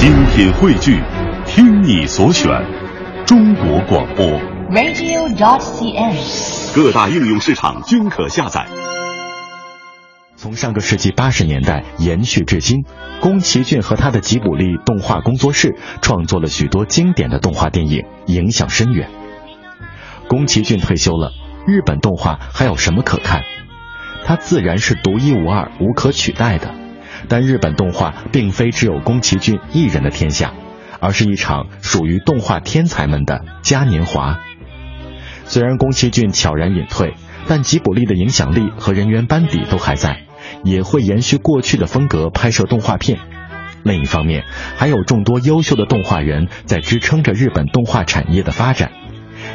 精品汇聚，听你所选，中国广播。radio.dot.cn，。各大应用市场均可下载。从上个世纪八十年代延续至今，宫崎骏和他的吉卜力动画工作室创作了许多经典的动画电影，影响深远。宫崎骏退休了，日本动画还有什么可看？他自然是独一无二、无可取代的。但日本动画并非只有宫崎骏一人的天下，而是一场属于动画天才们的嘉年华。虽然宫崎骏悄然隐退，但吉卜力的影响力和人员班底都还在，也会延续过去的风格拍摄动画片。另一方面，还有众多优秀的动画人在支撑着日本动画产业的发展。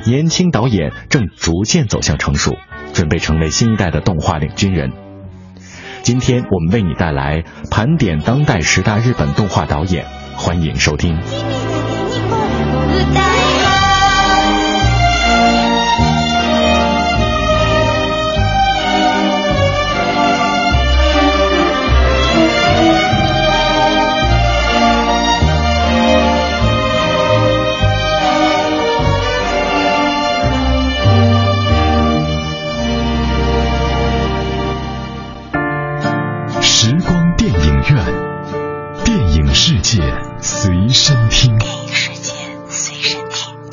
年轻导演正逐渐走向成熟，准备成为新一代的动画领军人。今天我们为你带来盘点当代十大日本动画导演，欢迎收听。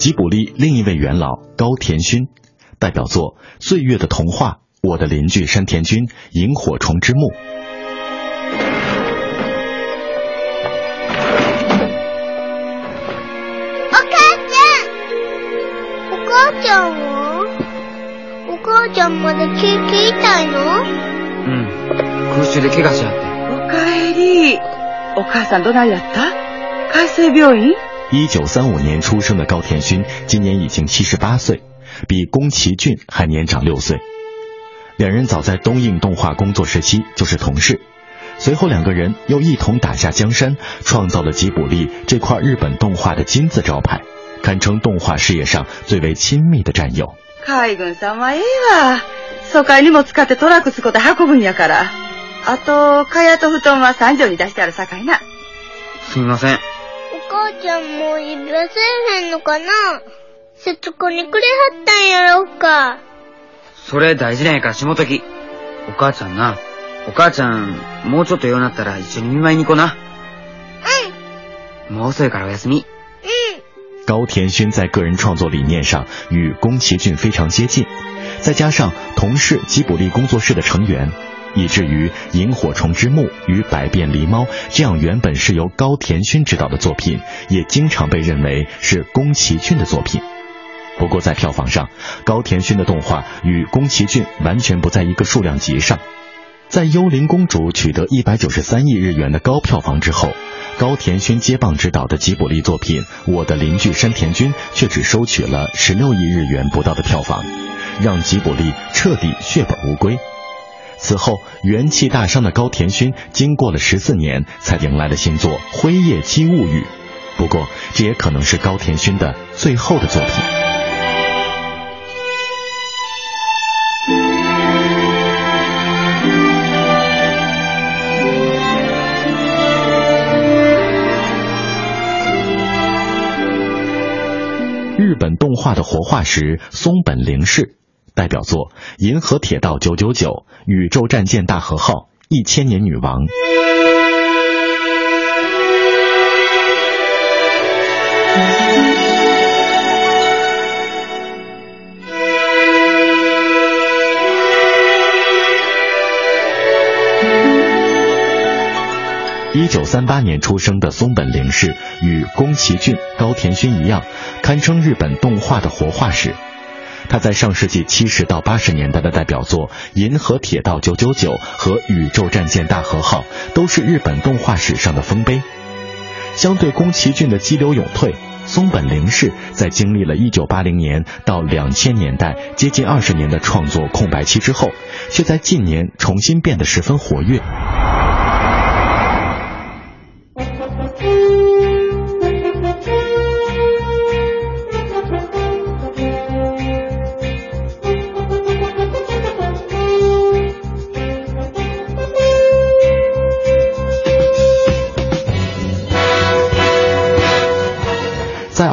吉卜力另一位元老高田勋，代表作《岁月的童话》《我的邻居山田君》《萤火虫之墓》。お母ちゃんお母ちゃんはお母ちゃんまだ救急痛いのうん。空襲で怪我しちゃって。おかえり。お母さんどないだった海星病院 一九三五年出生的高田勋，今年已经七十八岁，比宫崎骏还年长六岁。两人早在东映动画工作时期就是同事，随后两个人又一同打下江山，创造了吉卜力这块日本动画的金字招牌，堪称动画事业上最为亲密的战友。海軍さんはええわ。疎開荷物使ってトラック使って運ぶんやから。あと、蚊帳と布団は三条に出してあるさかいな。すみません。 お母ちゃんもう指輪せえへんのかな？節子にくれはったんやろうかそれ大事なんやからしもとき。お母ちゃんな。お母ちゃん、もうちょっとようなったら一緒に見舞いに行こうな。もう遅いからおやすみ。高田勋在个人创作理念上与宫崎骏非常接近，再加上同是吉卜力工作室的成员，以至于《萤火虫之墓》与《百变狸猫》这样原本是由高田勋执导的作品，也经常被认为是宫崎骏的作品。不过在票房上，高田勋的动画与宫崎骏完全不在一个数量级上。在《幽灵公主》取得一百九十三亿日元的高票房之后，高田勋接棒执导的吉卜力作品《我的邻居山田君》却只收取了十六亿日元不到的票房，让吉卜力彻底血本无归。此后，元气大伤的高田勋经过了十四年，才迎来了新作《辉夜姬物语》。不过，这也可能是高田勋的最后的作品。日本动画的活化石松本零士，代表作《银河铁道九九九》《宇宙战舰大和号》《一千年女王》。一九三八年出生的松本零士，与宫崎骏、高田勋一样，堪称日本动画的活化石。他在上世纪七十到八十年代的代表作《银河铁道九九九》和《宇宙战舰大和号》都是日本动画史上的丰碑。相对宫崎骏的激流勇退，松本零士在经历了一九八零年到两千年代接近二十年的创作空白期之后，却在近年重新变得十分活跃。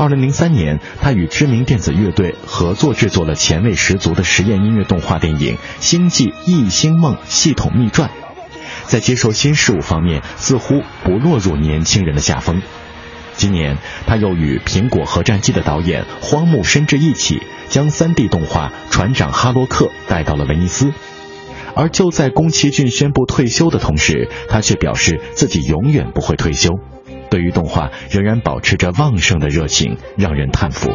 在2003年，他与知名电子乐队合作制作了前卫十足的实验音乐动画电影《星际异星梦系统秘传》。在接受新事物方面，似乎不落入年轻人的下风。今年，他又与苹果核战记的导演荒木伸志一起，将 3D 动画《船长哈洛克》带到了威尼斯。而就在宫崎骏宣布退休的同时，他却表示自己永远不会退休。对于动画仍然保持着旺盛的热情，让人叹服。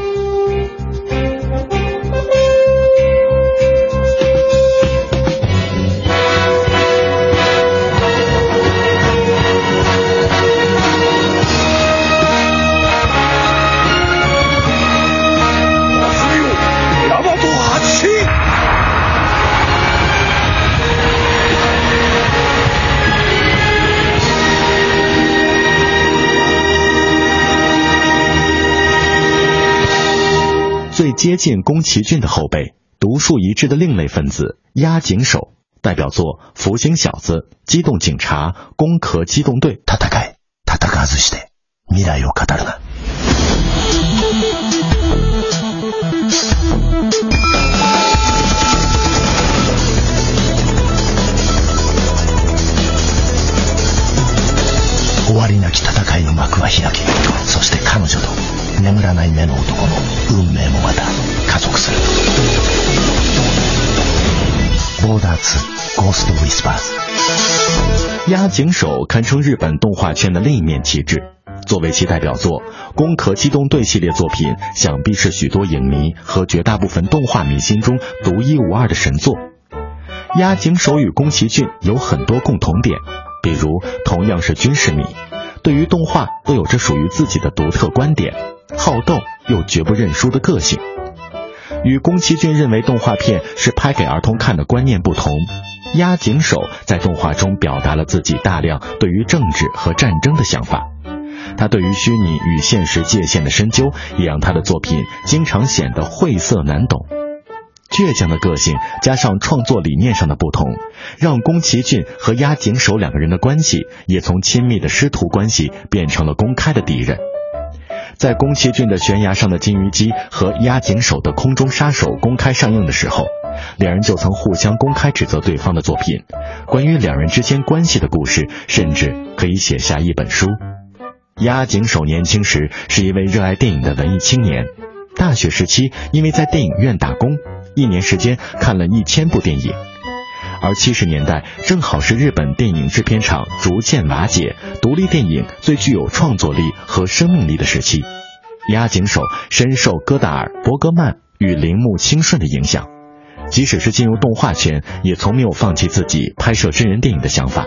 接近宫崎骏的后辈，独树一帜的另类分子押井守，代表作《福星小子》《机动警察》《攻壳机动队》。戦え、戦わずして未来を語るな。 りなき戦いの幕は開け、そして彼女と眠らない目の男の運命もまた加速する。ボーダー2ゴーストウィスパーズ。押井守堪称日本动画圈的另一面旗帜。作为其代表作《攻壳机动队》系列作品，想必是许多影迷和绝大部分动画迷心中独一无二的神作。押井守与宫崎骏有很多共同点，比如同样是军事迷， 对于动画都有着属于自己的独特观点，好斗又绝不认输的个性。与宫崎骏认为动画片是拍给儿童看的观念不同，押井守在动画中表达了自己大量对于政治和战争的想法。他对于虚拟与现实界限的深究，也让他的作品经常显得晦涩难懂。倔强的个性加上创作理念上的不同，让宫崎骏和押井守两个人的关系也从亲密的师徒关系变成了公开的敌人。在宫崎骏的《悬崖上的金鱼姬》和押井守的《空中杀手》公开上映的时候，两人就曾互相公开指责对方的作品。关于两人之间关系的故事，甚至可以写下一本书。押井守年轻时是一位热爱电影的文艺青年，大学时期因为在电影院打工，一年时间看了一千部电影。而七十年代正好是日本电影制片厂逐渐瓦解、独立电影最具有创作力和生命力的时期。押井守深受戈达尔、伯格曼与铃木清顺的影响，即使是进入动画圈，也从没有放弃自己拍摄真人电影的想法。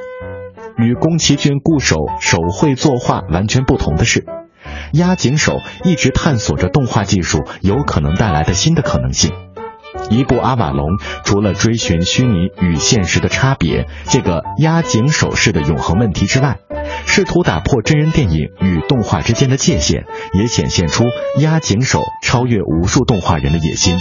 与宫崎骏固守手绘作画完全不同的是，押井守一直探索着动画技术有可能带来的新的可能性。一部《阿瓦隆》除了追寻虚拟与现实的差别这个压井手式的永恒问题之外，试图打破真人电影与动画之间的界限，也显现出压井手超越无数动画人的野心。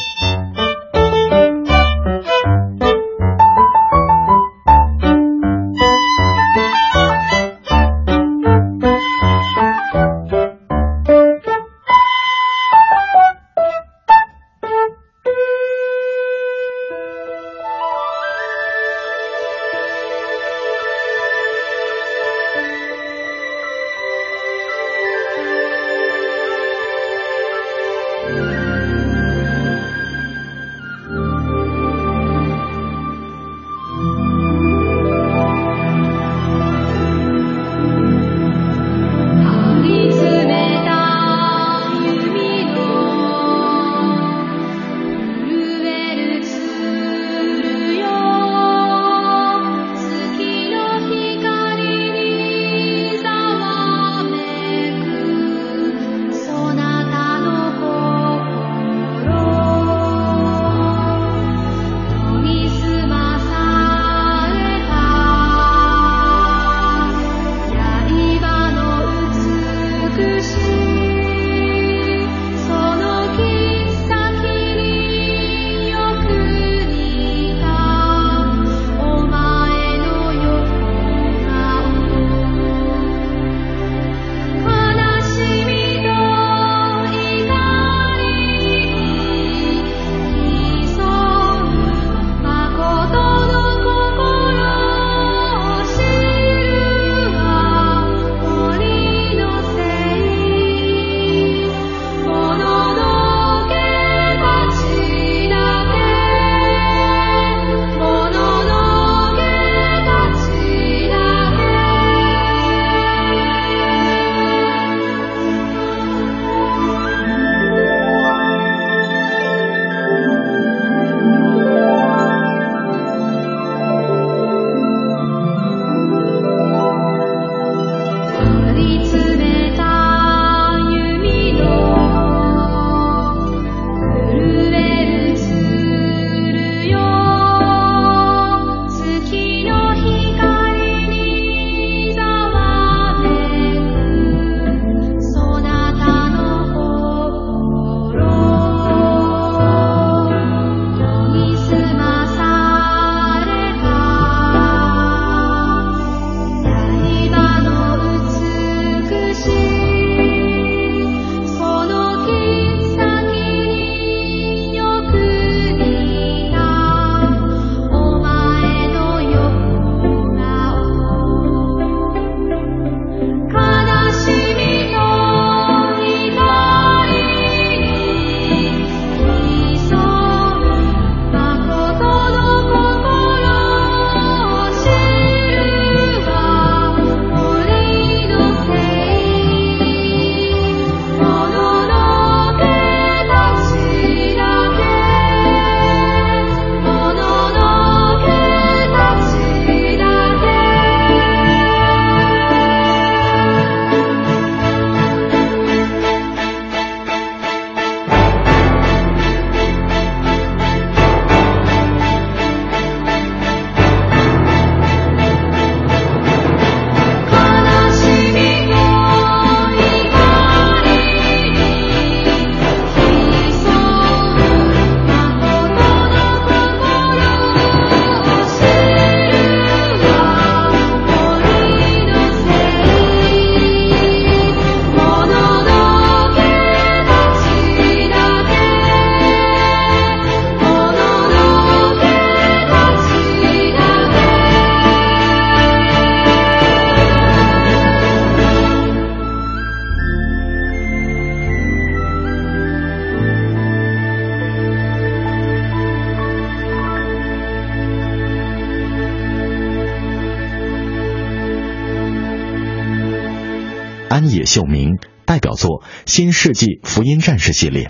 秀明，代表作《新世纪福音战士》系列。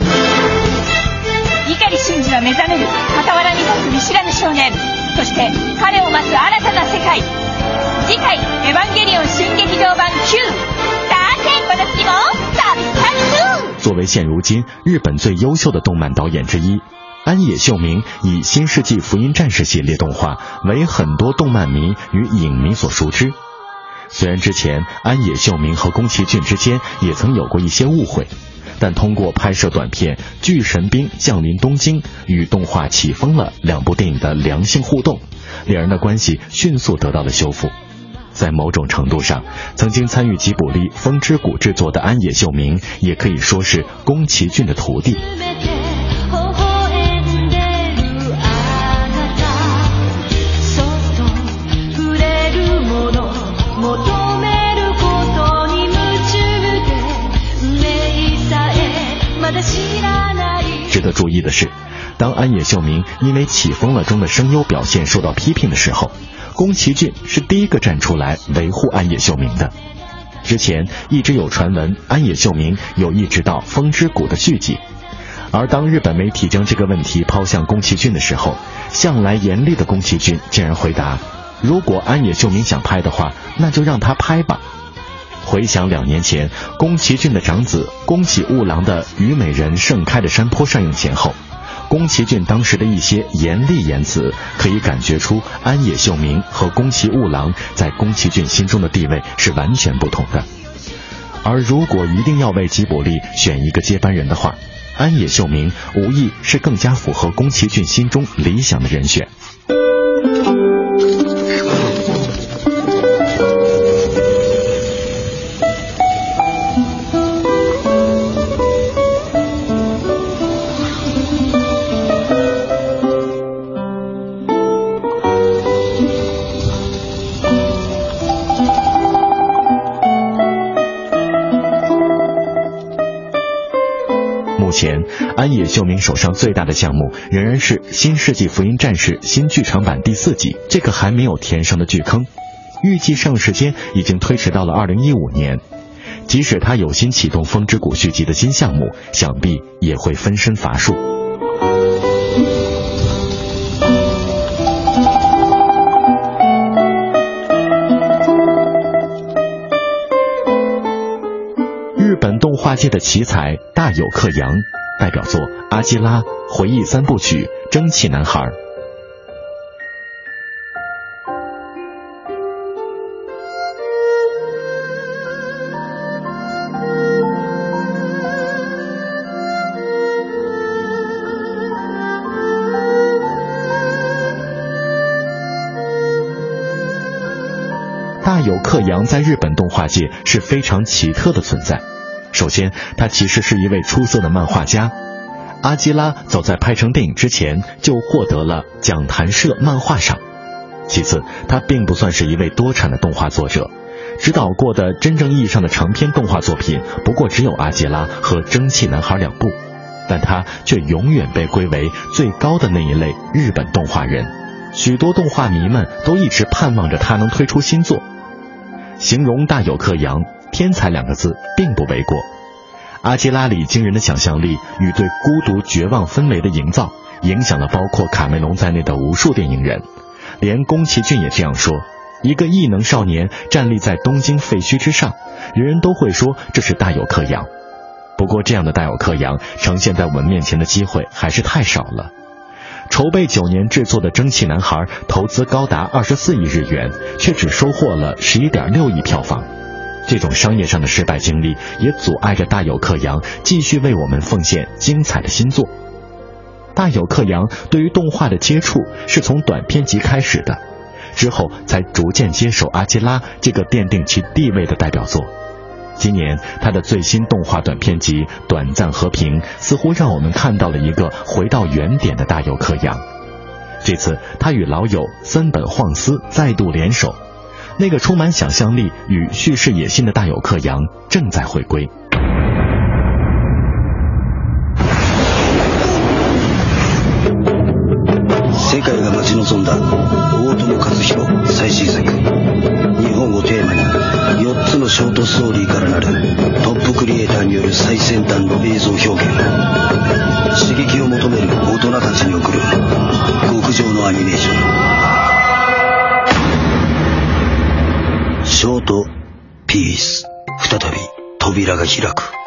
碇シンジは目覚める傍らに立つ見知らぬ少年そして彼を待つ新たな世界次回「エヴァンゲリオン新劇場版 Q」さて私もサブスク作为现如今日本最优秀的动漫导演之一，安野秀明以《新世纪福音战士》系列动画为很多动漫迷与影迷所熟知。 虽然之前安野秀明和宫崎骏之间也曾有过一些误会，但通过拍摄短片《巨神兵降临东京》与动画《起风了》两部电影的良性互动，两人的关系迅速得到了修复。在某种程度上，曾经参与吉卜力《风之谷》制作的安野秀明，也可以说是宫崎骏的徒弟。值得注意的是，当安野秀明因为《起风了》中的声优表现受到批评的时候，宫崎骏是第一个站出来维护安野秀明的。之前一直有传闻安野秀明有意执导《风之谷》的续集，而当日本媒体将这个问题抛向宫崎骏的时候，向来严厉的宫崎骏竟然回答：“如果安野秀明想拍的话，那就让他拍吧。”回想两年前宫崎骏的长子宫崎吾郎的《虞美人盛开的山坡》上映前后，宫崎骏当时的一些严厉言辞，可以感觉出安野秀明和宫崎吾郎在宫崎骏心中的地位是完全不同的。而如果一定要为吉卜力选一个接班人的话，安野秀明无疑是更加符合宫崎骏心中理想的人选。前，安野秀明手上最大的项目仍然是《新世纪福音战士》新剧场版第四季，这个还没有填上的巨坑，预计上时间已经推迟到了二零一五年。即使他有心启动《风之谷》续集的新项目，想必也会分身乏术。画界的奇才大有克洋，代表作《阿基拉》回忆三部曲《蒸汽男孩》。大有克洋在日本动画界是非常奇特的存在。首先，他其实是一位出色的漫画家。阿基拉早在拍成电影之前就获得了讲谈社漫画赏。其次，他并不算是一位多产的动画作者，指导过的真正意义上的长篇动画作品不过只有《阿基拉》和《蒸汽男孩》两部，但他却永远被归为最高的那一类日本动画人。许多动画迷们都一直盼望着他能推出新作。形容大有克洋“天才”两个字并不为过。阿基拉里惊人的想象力与对孤独、绝望氛围的营造，影响了包括卡梅隆在内的无数电影人。连宫崎骏也这样说：“一个异能少年站立在东京废墟之上，人人都会说这是大有克洋。”不过，这样的大有克洋呈现在我们面前的机会还是太少了。筹备九年制作的《蒸汽男孩》投资高达二十四亿日元，却只收获了十一点六亿票房。这种商业上的失败经历，也阻碍着大有克洋继续为我们奉献精彩的新作。大有克洋对于动画的接触是从短片集开始的，之后才逐渐接手《阿基拉》这个奠定其地位的代表作。今年他的最新动画短片集《短暂和平》似乎让我们看到了一个回到原点的大有克洋。这次他与老友森本晃司再度联手，那个充满想象力与叙事野心的大有克洋正在回归。世界が待ち望んだ。大友克洋最新作。日本をテーマに4つのショートストーリーからなる。トップクリエイターによる最先端の映像表現。刺激を求める大人たちに送る。極上のアニメーション。ショートピース。再び扉が開く。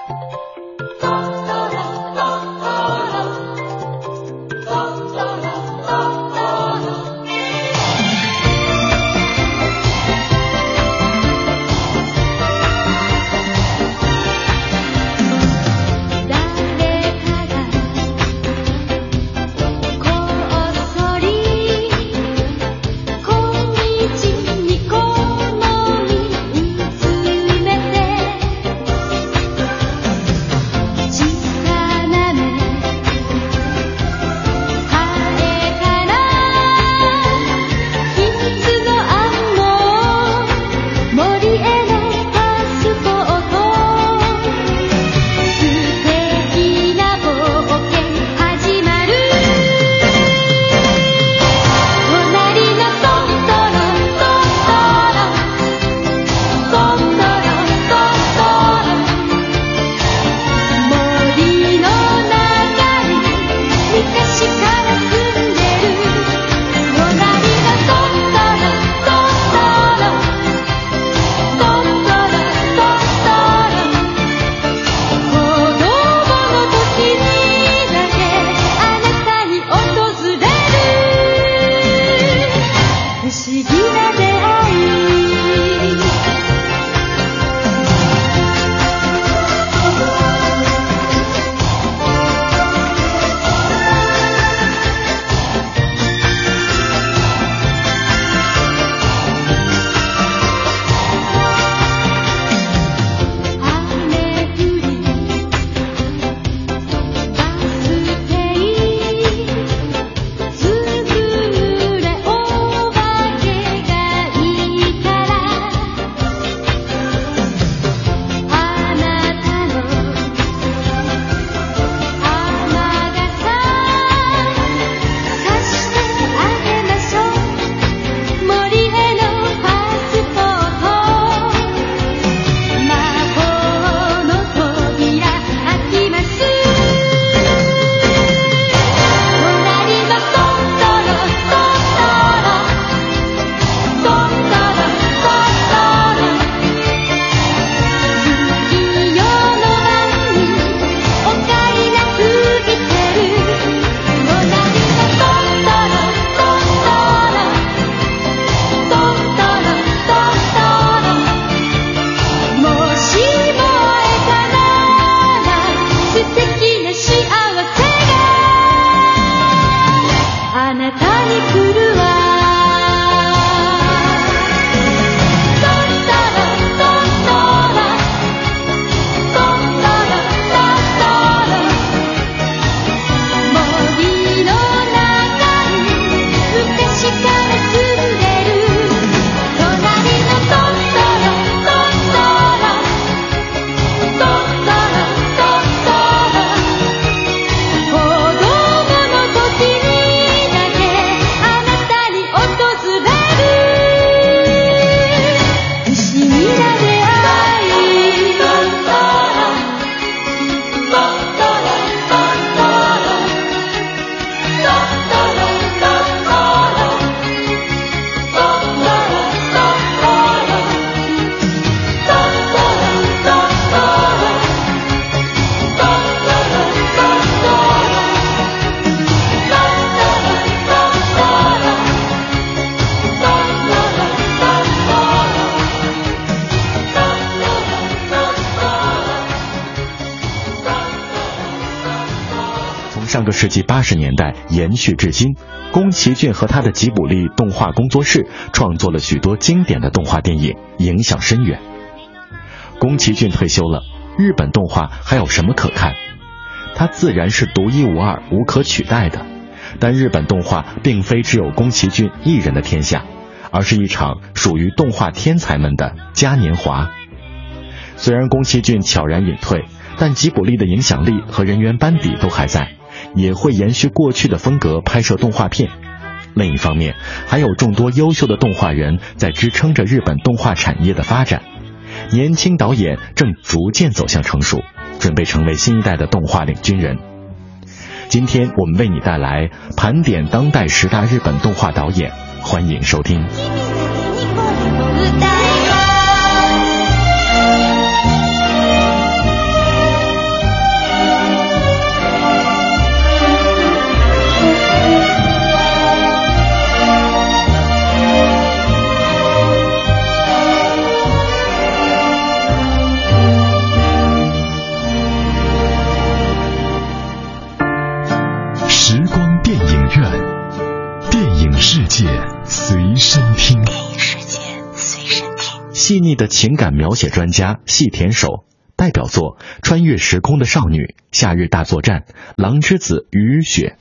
个世纪八十年代延续至今，宫崎骏和他的吉卜力动画工作室创作了许多经典的动画电影，影响深远。宫崎骏退休了，日本动画还有什么可看？他自然是独一无二、无可取代的。但日本动画并非只有宫崎骏一人的天下，而是一场属于动画天才们的嘉年华。虽然宫崎骏悄然隐退，但吉卜力的影响力和人员班底都还在。也会延续过去的风格拍摄动画片。另一方面，还有众多优秀的动画人在支撑着日本动画产业的发展。年轻导演正逐渐走向成熟，准备成为新一代的动画领军人。今天我们为你带来盘点当代十大日本动画导演，欢迎收听。世界随身听。电影世界随身听。细腻的情感描写专家细田守，代表作《穿越时空的少女》《夏日大作战》《狼之子雨与雪》。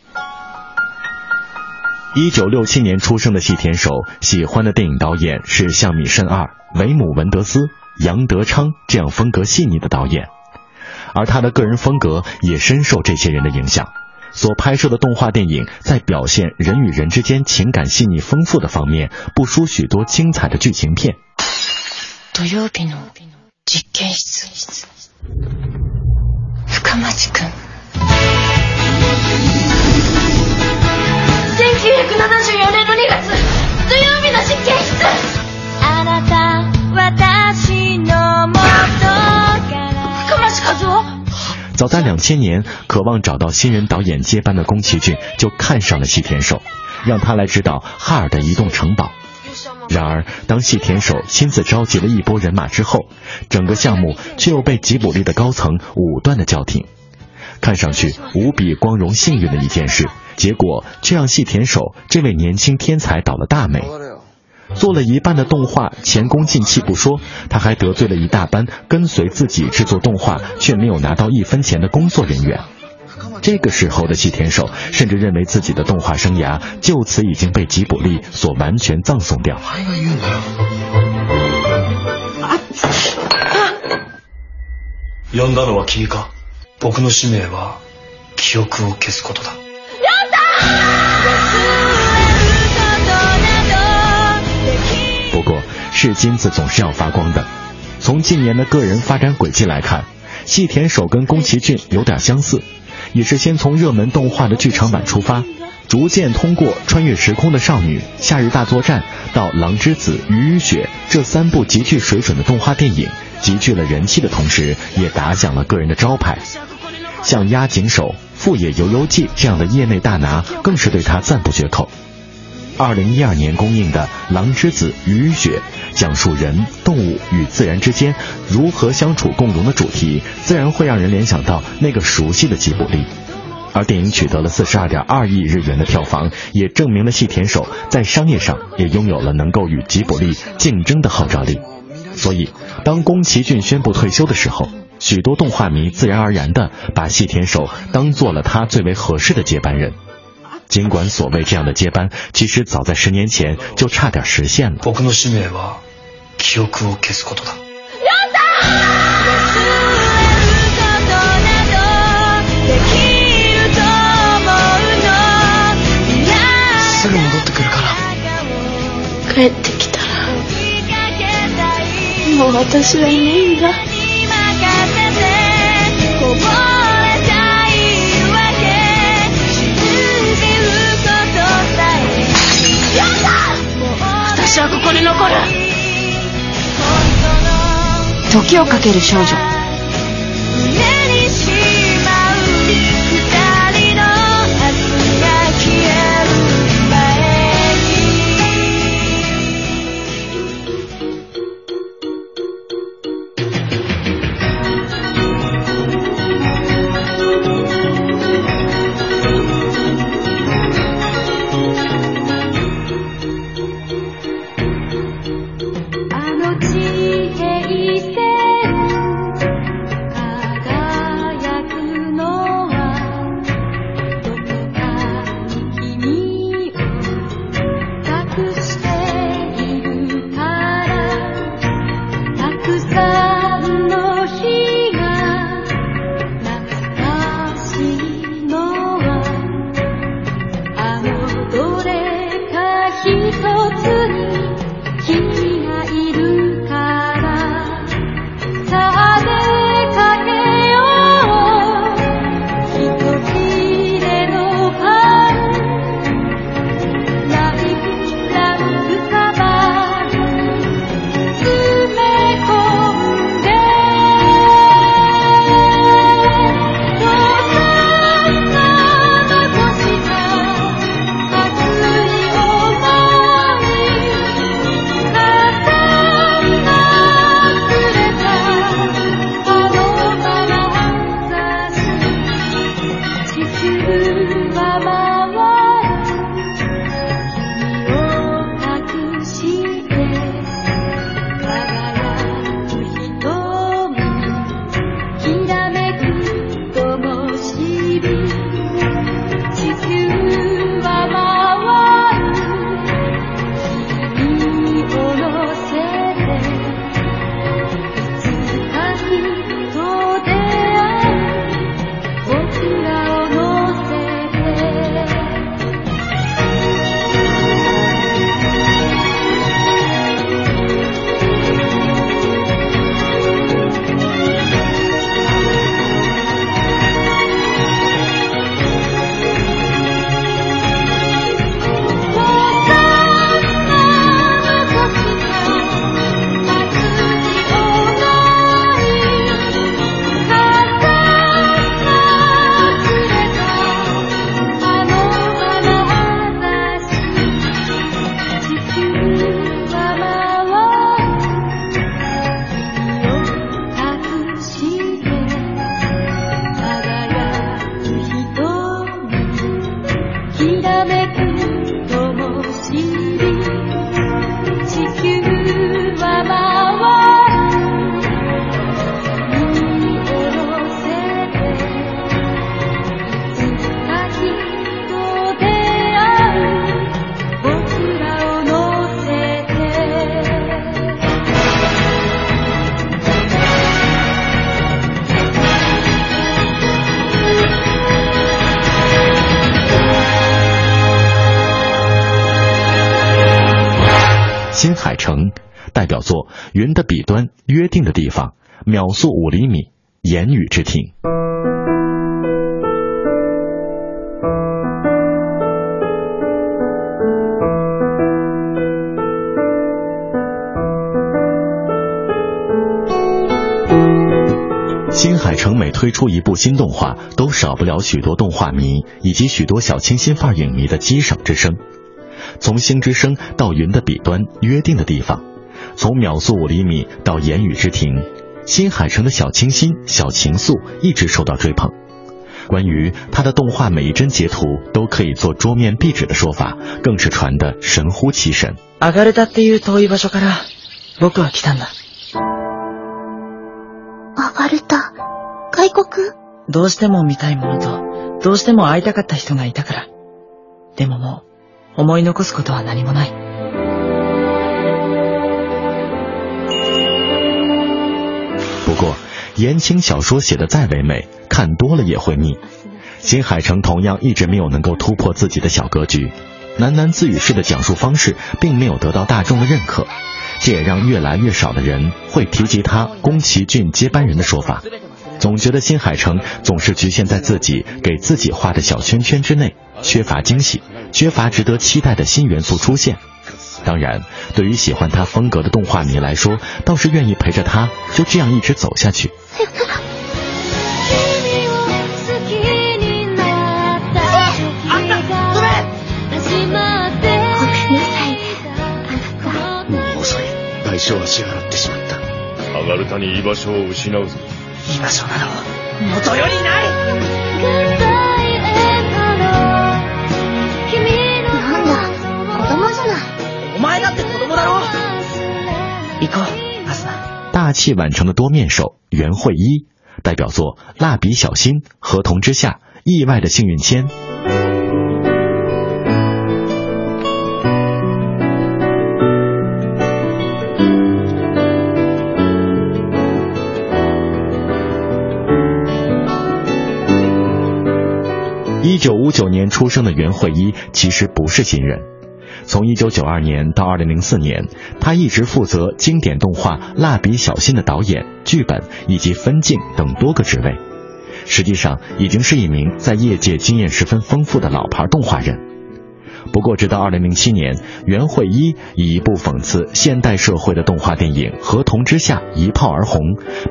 一九六七年出生的细田守，喜欢的电影导演是像米慎二、维姆文德斯、杨德昌这样风格细腻的导演，而他的个人风格也深受这些人的影响。所拍摄的动画电影在表现人与人之间情感细腻丰富的方面，不输许多精彩的剧情片。土曜日の実験室。深町くん。1974年の2月土曜日の実験室あなた私の元から深町和夫 早在两千年，渴望找到新人导演接班的宫崎骏就看上了细田守，让他来指导《哈尔的移动城堡》。然而，当细田守亲自召集了一波人马之后，整个项目却又被吉卜力的高层武断的叫停。看上去无比光荣幸运的一件事，结果却让细田守这位年轻天才倒了大霉。做了一半的动画，前功尽弃不说，他还得罪了一大班跟随自己制作动画却没有拿到一分钱的工作人员。这个时候的细田守甚至认为自己的动画生涯就此已经被吉卜力所完全葬送掉。呼んだのは君か僕の使命は記憶を消すことだ不过， 是金子总是要发光的。从近年的个人发展轨迹来看，细田守跟宫崎骏有点相似，也是先从热门动画的剧场版出发，逐渐通过穿越时空的少女、夏日大作战到狼之子、雨与雪这三部极具水准的动画电影，集聚了人气的同时，也打响了个人的招牌。像押井守、富野由悠季这样的业内大拿，更是对他赞不绝口。二零一二年公映的《狼之子雨雪》，讲述人、动物与自然之间如何相处共荣的主题，自然会让人联想到那个熟悉的吉卜力。而电影取得了四十二点二亿日元的票房，也证明了细田守在商业上也拥有了能够与吉卜力竞争的号召力。所以，当宫崎骏宣布退休的时候，许多动画迷自然而然地把细田守当做了他最为合适的接班人。尽管所谓这样的接班，其实早在十年前就差点实现了。僕の使命は記憶を消すことだすぐ戻ってくるから帰ってきたらもう私はいないんだ 私はここに残る。時をかける少女。秒速五厘米》《言语之庭》。新海诚每推出一部新动画，都少不了许多动画迷以及许多小清新范影迷的激赏之声。从星之声到云的彼端，约定的地方；从秒速五厘米到言语之庭，新海诚的小清新、小情愫一直受到追捧。关于他的动画每一帧截图都可以做桌面壁纸的说法，更是传得神乎其神。アガルタっていう遠い場所から僕は来たんだ。アガルタ、外国どうしても見たいものと、どうしても会いたかった人がいたから。でももう、思い残すことは何もない。 不过，言情小说写的再唯美，看多了也会腻。新海诚同样一直没有能够突破自己的小格局，喃喃自语式的讲述方式并没有得到大众的认可，这也让越来越少的人会提及他宫崎骏接班人的说法。总觉得新海诚总是局限在自己给自己画的小圈圈之内，缺乏惊喜，缺乏值得期待的新元素出现。当然，对于喜欢他风格的动画迷来说，倒是愿意陪着他就这样一直走下去。もう遅い代償は支払ってしまったアガルタに居場所を失うぞ居場所など、元よりない 大器晚成的多面手袁慧一，代表作《蜡笔小新》《合同之下》《意外的幸运签》。一九五九年出生的袁慧一其实不是新人，从一九九二年到二零零四年，他一直负责经典动画《蜡笔小新》的导演、剧本以及分镜等多个职位，实际上已经是一名在业界经验十分丰富的老牌动画人。不过，直到二零零七年，袁惠一以一部讽刺现代社会的动画电影《合同之下》一炮而红，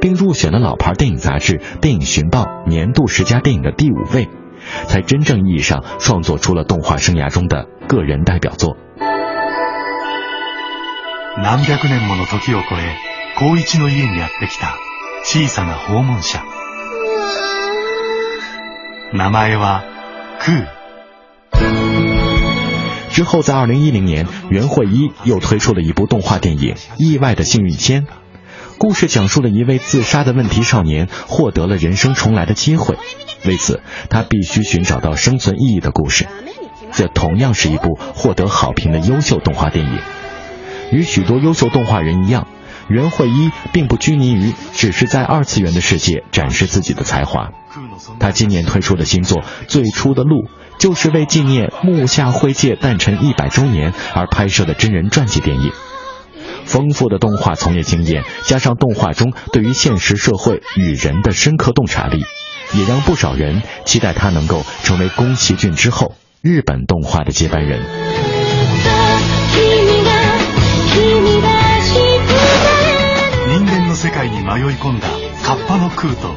并入选了老牌电影杂志《电影寻报》年度十佳电影的第五位。才真正意义上创作出了动画生涯中的个人代表作。何百年もの時を超え、光一の家にやってきた小さな訪問者。名前は、クー。之后，在二零一零年，袁惠一又推出了一部动画电影《意外的幸运签》。故事讲述了一位自杀的问题少年获得了人生重来的机会，为此他必须寻找到生存意义的故事。这同样是一部获得好评的优秀动画电影。 与许多优秀动画人一样，袁惠一并不拘泥于只是在二次元的世界展示自己的才华。他今年推出的新作《最初的路》，就是为纪念木下惠介诞辰一百周年而拍摄的真人传记电影。丰富的动画从业经验，加上动画中对于现实社会与人的深刻洞察力，也让不少人期待他能够成为宫崎骏之后日本动画的接班。人迷い込んだカッパの空と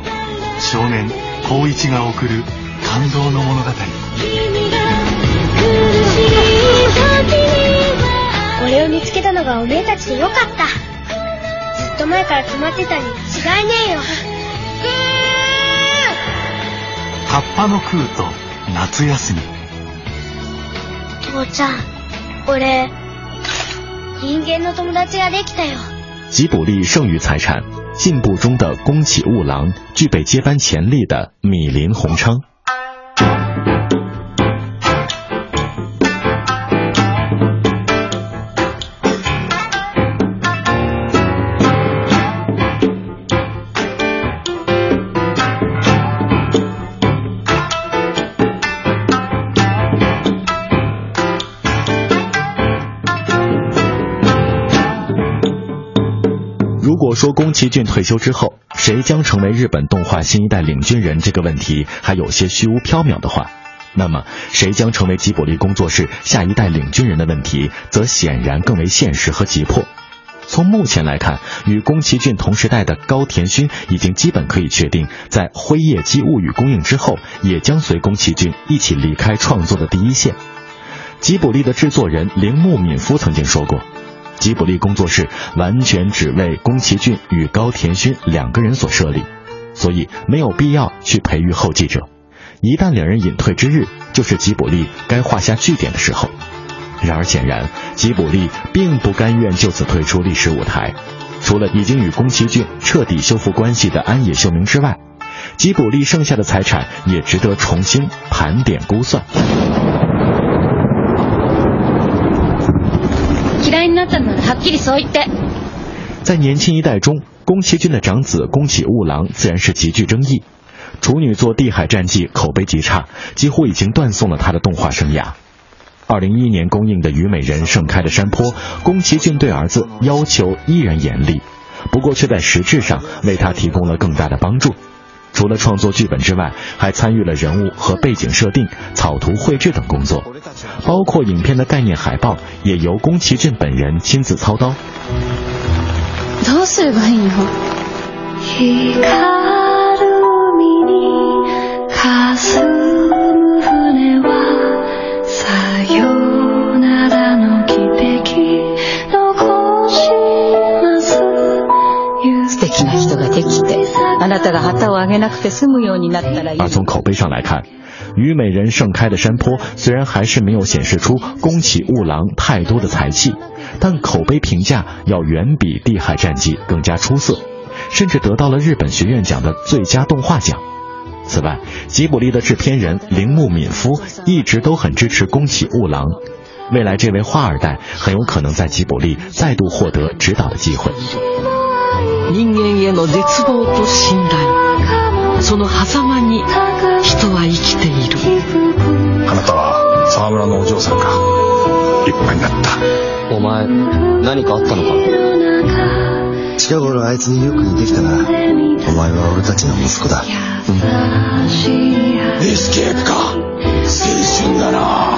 少年光一が送る感動の物語。俺を見つけたのがおめえたちでよかった。ずっと前から決まってたに違いねえよ。カッパの空と夏休み。父ちゃん俺人間の友達ができたよ。吉卜力剩余财产，进步中的宫崎吾郎，具备接班潜力的米林宏昌。说宫崎骏退休之后，谁将成为日本动画新一代领军人这个问题还有些虚无缥缈的话，那么谁将成为吉卜力工作室下一代领军人的问题，则显然更为现实和急迫。从目前来看，与宫崎骏同时代的高田勋已经基本可以确定，在《辉夜姬物语》公映之后，也将随宫崎骏一起离开创作的第一线。吉卜力的制作人铃木敏夫曾经说过，吉卜力工作室完全只为宫崎骏与高田勋两个人所设立，所以没有必要去培育后继者。一旦两人隐退之日，就是吉卜力该画下句点的时候。然而，显然吉卜力并不甘愿就此退出历史舞台。除了已经与宫崎骏彻底修复关系的安野秀明之外，吉卜力剩下的财产也值得重新盘点估算。在年轻一代中，宫崎骏的长子宫崎吾郎自然是极具争议。处女作《地海战记》口碑极差，几乎已经断送了他的动画生涯。二零一一年公映的《虞美人盛开的山坡》，宫崎骏对儿子要求依然严厉，不过却在实质上为他提供了更大的帮助。除了创作剧本之外，还参与了人物和背景设定、草图绘制等工作，包括影片的概念海报也由宫崎骏本人亲自操刀。どうすればいいの？ 而从口碑上来看，《虞美人盛开的山坡》虽然还是没有显示出宫崎吾郎太多的才气，但口碑评价要远比《地海战记》更加出色，甚至得到了日本学院奖的最佳动画奖。此外，吉卜力的制片人铃木敏夫一直都很支持宫崎吾郎，未来这位画二代很有可能在吉卜力再度获得指导的机会。人間への絶望と信頼。その狭間に人は生きている。あなたは沢村のお嬢さんか。立派になった。お前何かあったのか？近頃あいつによく似てきたな。お前は俺たちの息子だ、うん、エスケープか。青春だな。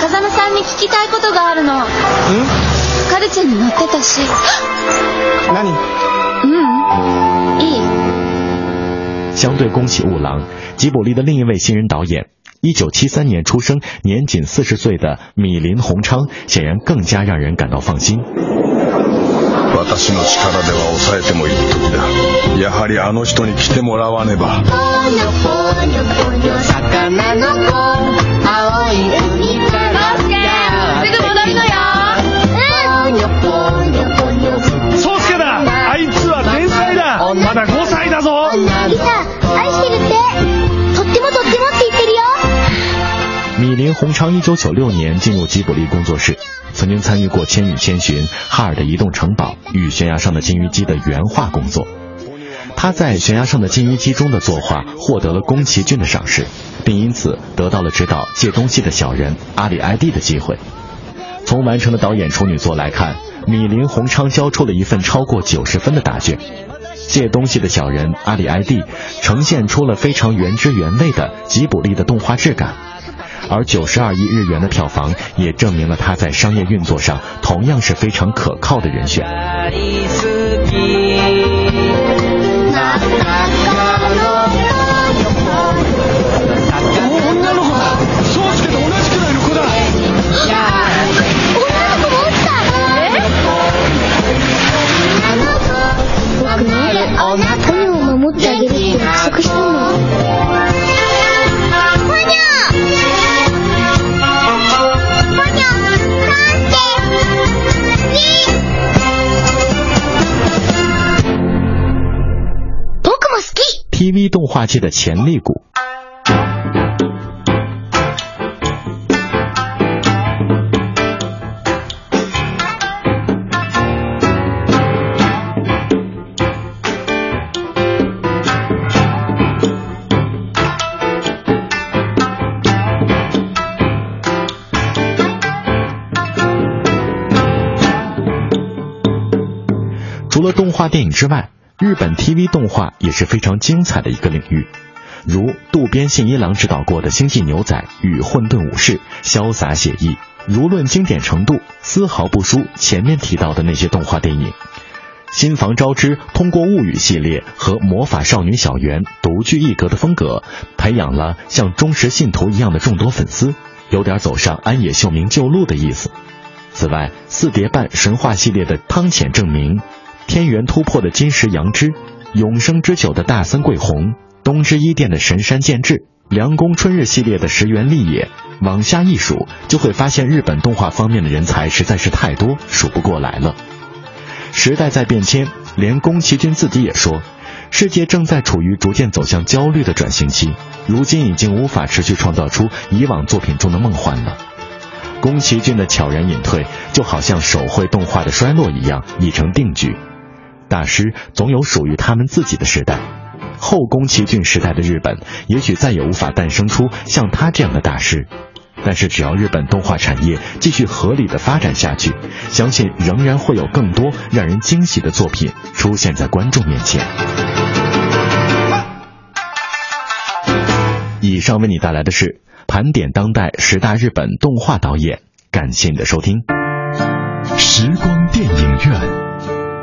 風間さんに聞きたいことがあるの。ん？カルチェに乗ってたし何嗯いい相对宫崎吾郎，吉卜力的另一位新人导演，一九七三年出生、年仅四十岁的米林宏昌，显然更加让人感到放心。私の力では抑えてもいい時だやはりあの人に来てもらわねば魚の 林宏昌一九九六年进入吉卜力工作室，曾经参与过《千与千寻》《哈尔的移动城堡》与《悬崖上的金鱼姬》的原画工作。他在《悬崖上的金鱼姬》中的作画获得了宫崎骏的赏识，并因此得到了指导借东西的小人阿里埃蒂的机会。从完成的导演处女作来看，米林宏昌交出了一份超过九十分的答卷。借东西的小人阿里埃蒂呈现出了非常原汁原味的吉卜力的动画质感。而九十二亿日元的票房也证明了他在商业运作上同样是非常可靠的人选。垃圾的潜力股。除了动画电影之外日本 TV 动画也是非常精彩的一个领域。如渡边信一郎执导过的《星际牛仔》与《混沌武士》，潇洒写意。如论经典程度，丝毫不输前面提到的那些动画电影。新房昭之通过《物语》系列和《魔法少女小圆》独具一格的风格，培养了像忠实信徒一样的众多粉丝，有点走上安野秀明旧路的意思。此外，四叠半神话系列的汤浅证明，天元突破的金石阳之，永生之酒的大森贵弘，东之一殿的神山健治，凉宫春日系列的石原立也，往下一数，就会发现日本动画方面的人才实在是太多，数不过来了。时代在变迁，连宫崎骏自己也说，世界正在处于逐渐走向焦虑的转型期，如今已经无法持续创造出以往作品中的梦幻了。宫崎骏的悄然隐退，就好像手绘动画的衰落一样，已成定局。大师总有属于他们自己的时代，后宫崎骏时代的日本，也许再也无法诞生出像他这样的大师。但是，只要日本动画产业继续合理的发展下去，相信仍然会有更多让人惊喜的作品出现在观众面前。以上为你带来的是盘点当代十大日本动画导演，感谢你的收听。时光电影院，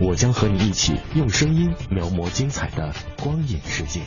我将和你一起用声音描摹精彩的光影世界。